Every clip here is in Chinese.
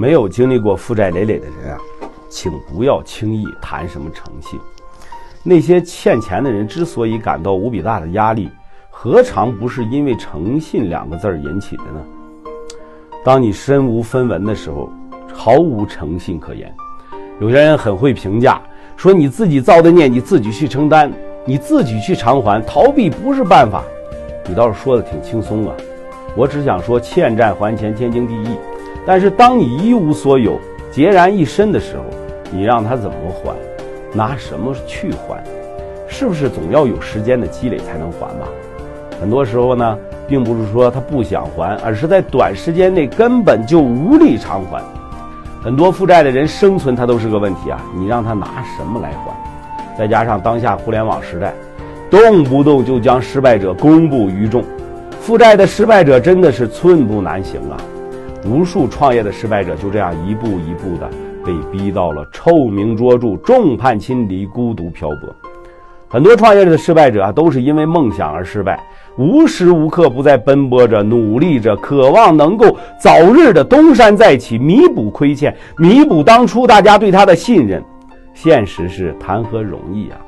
没有经历过负债累累的人啊，请不要轻易谈什么诚信。那些欠钱的人之所以感到无比大的压力，何尝不是因为诚信两个字儿引起的呢？当你身无分文的时候，毫无诚信可言。有些人很会评价，说你自己造的孽，你自己去承担，你自己去偿还，逃避不是办法。你倒是说的挺轻松啊。我只想说，欠债还钱天经地义。但是当你一无所有、孑然一身的时候，你让他怎么还？拿什么去还？是不是总要有时间的积累才能还吧？很多时候呢，并不是说他不想还，而是在短时间内根本就无力偿还。很多负债的人生存他都是个问题啊！你让他拿什么来还？再加上当下互联网时代，动不动就将失败者公布于众，负债的失败者真的是寸步难行啊！无数创业的失败者就这样一步一步的被逼到了臭名卓著、众叛亲离、孤独漂泊。很多创业的失败者啊，都是因为梦想而失败，无时无刻不在奔波着、努力着，渴望能够早日的东山再起，弥补亏欠，弥补当初大家对他的信任。现实是谈何容易啊！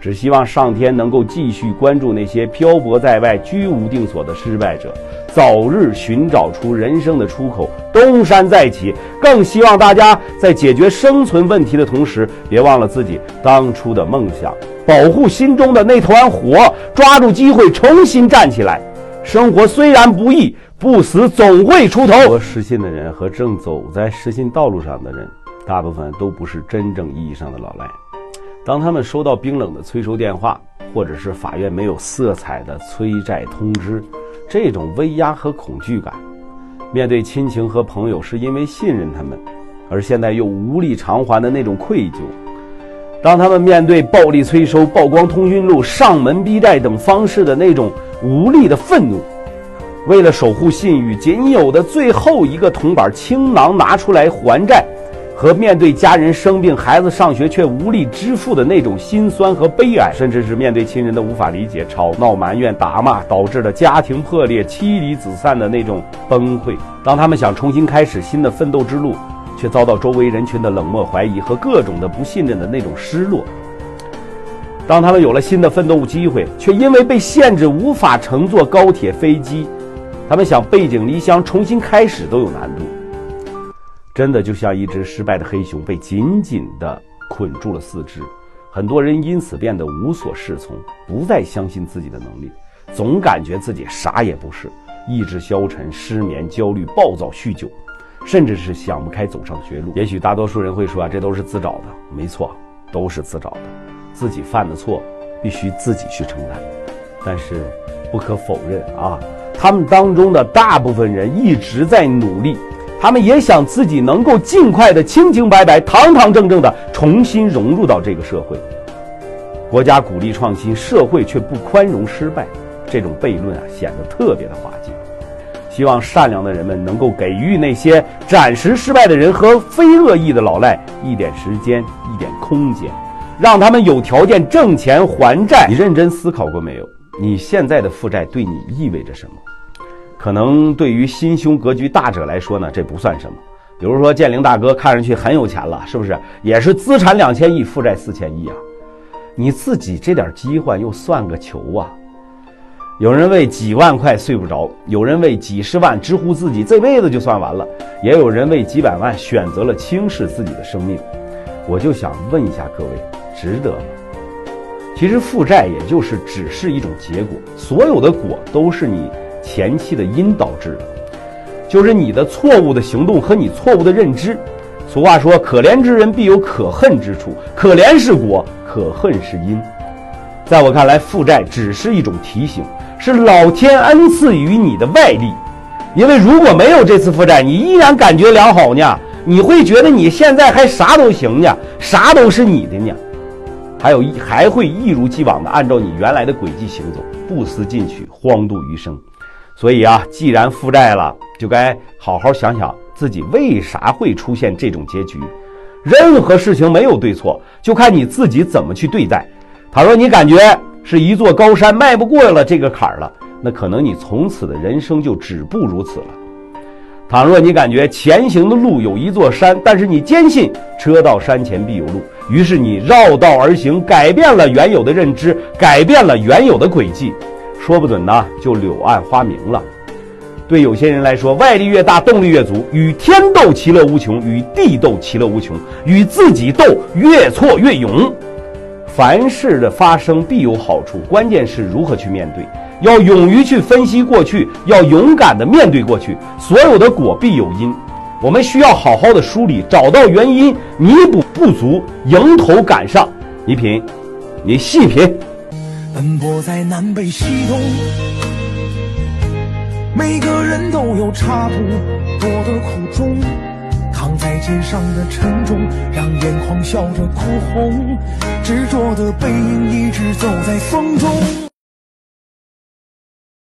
只希望上天能够继续关注那些漂泊在外、居无定所的失败者，早日寻找出人生的出口，东山再起。更希望大家在解决生存问题的同时，别忘了自己当初的梦想，保护心中的那团火，抓住机会重新站起来。生活虽然不易，不死总会出头。失信的人和正走在失信道路上的人，大部分都不是真正意义上的老赖。当他们收到冰冷的催收电话，或者是法院没有色彩的催债通知，这种威压和恐惧感，面对亲情和朋友是因为信任他们，而现在又无力偿还的那种愧疚；当他们面对暴力催收、曝光通讯录、上门逼债等方式的那种无力的愤怒，为了守护信誉，仅有的最后一个铜板倾囊拿出来还债。和面对家人生病、孩子上学却无力支付的那种心酸和悲哀，甚至是面对亲人的无法理解、吵闹、埋怨、打骂，导致了家庭破裂、妻离子散的那种崩溃。当他们想重新开始新的奋斗之路，却遭到周围人群的冷漠、怀疑和各种的不信任的那种失落。当他们有了新的奋斗机会，却因为被限制无法乘坐高铁、飞机，他们想背井离乡重新开始都有难度。真的就像一只失败的黑熊被紧紧地捆住了四肢，很多人因此变得无所适从，不再相信自己的能力，总感觉自己啥也不是，意志消沉、失眠、焦虑、暴躁、酗酒，甚至是想不开走上绝路。也许大多数人会说啊，这都是自找的，没错，都是自找的，自己犯的错必须自己去承担。但是不可否认啊，他们当中的大部分人一直在努力。他们也想自己能够尽快的清清白白、堂堂正正的重新融入到这个社会。国家鼓励创新，社会却不宽容失败，这种悖论啊显得特别的滑稽。希望善良的人们能够给予那些暂时失败的人和非恶意的老赖一点时间、一点空间，让他们有条件挣钱还债。你认真思考过没有？你现在的负债对你意味着什么？可能对于心胸格局大者来说呢，这不算什么。比如说建灵大哥看上去很有钱了，是不是？也是资产两千亿，负债四千亿啊！你自己这点机会又算个球啊！有人为几万块睡不着，有人为几十万直呼自己这辈子就算完了，也有人为几百万选择了轻视自己的生命。我就想问一下各位，值得吗？其实负债也就是只是一种结果，所有的果都是你。前期的因导致的，就是你的错误的行动和你错误的认知。俗话说：“可怜之人必有可恨之处，可怜是果，可恨是因。”在我看来，负债只是一种提醒，是老天恩赐予你的外力。因为如果没有这次负债，你依然感觉良好呢，你会觉得你现在还啥都行呢，啥都是你的呢，还有一还会一如既往的按照你原来的轨迹行走，不思进取，荒度余生。所以啊，既然负债了，就该好好想想自己为啥会出现这种结局。任何事情没有对错，就看你自己怎么去对待。倘若你感觉是一座高山迈不过了这个坎儿了，那可能你从此的人生就止步如此了。倘若你感觉前行的路有一座山，但是你坚信车到山前必有路，于是你绕道而行，改变了原有的认知，改变了原有的轨迹，说不准呢就柳暗花明了。对有些人来说，外力越大，动力越足，与天斗其乐无穷，与地斗其乐无穷，与自己斗，越挫越勇。凡事的发生必有好处，关键是如何去面对。要勇于去分析过去，要勇敢的面对过去。所有的果必有因，我们需要好好的梳理，找到原因，弥补不足，迎头赶上。你品，你细品。奔波在南北西东，每个人都有差不多的苦衷。扛在肩上的沉重，让眼眶笑着哭红。执着的背影一直走在风中。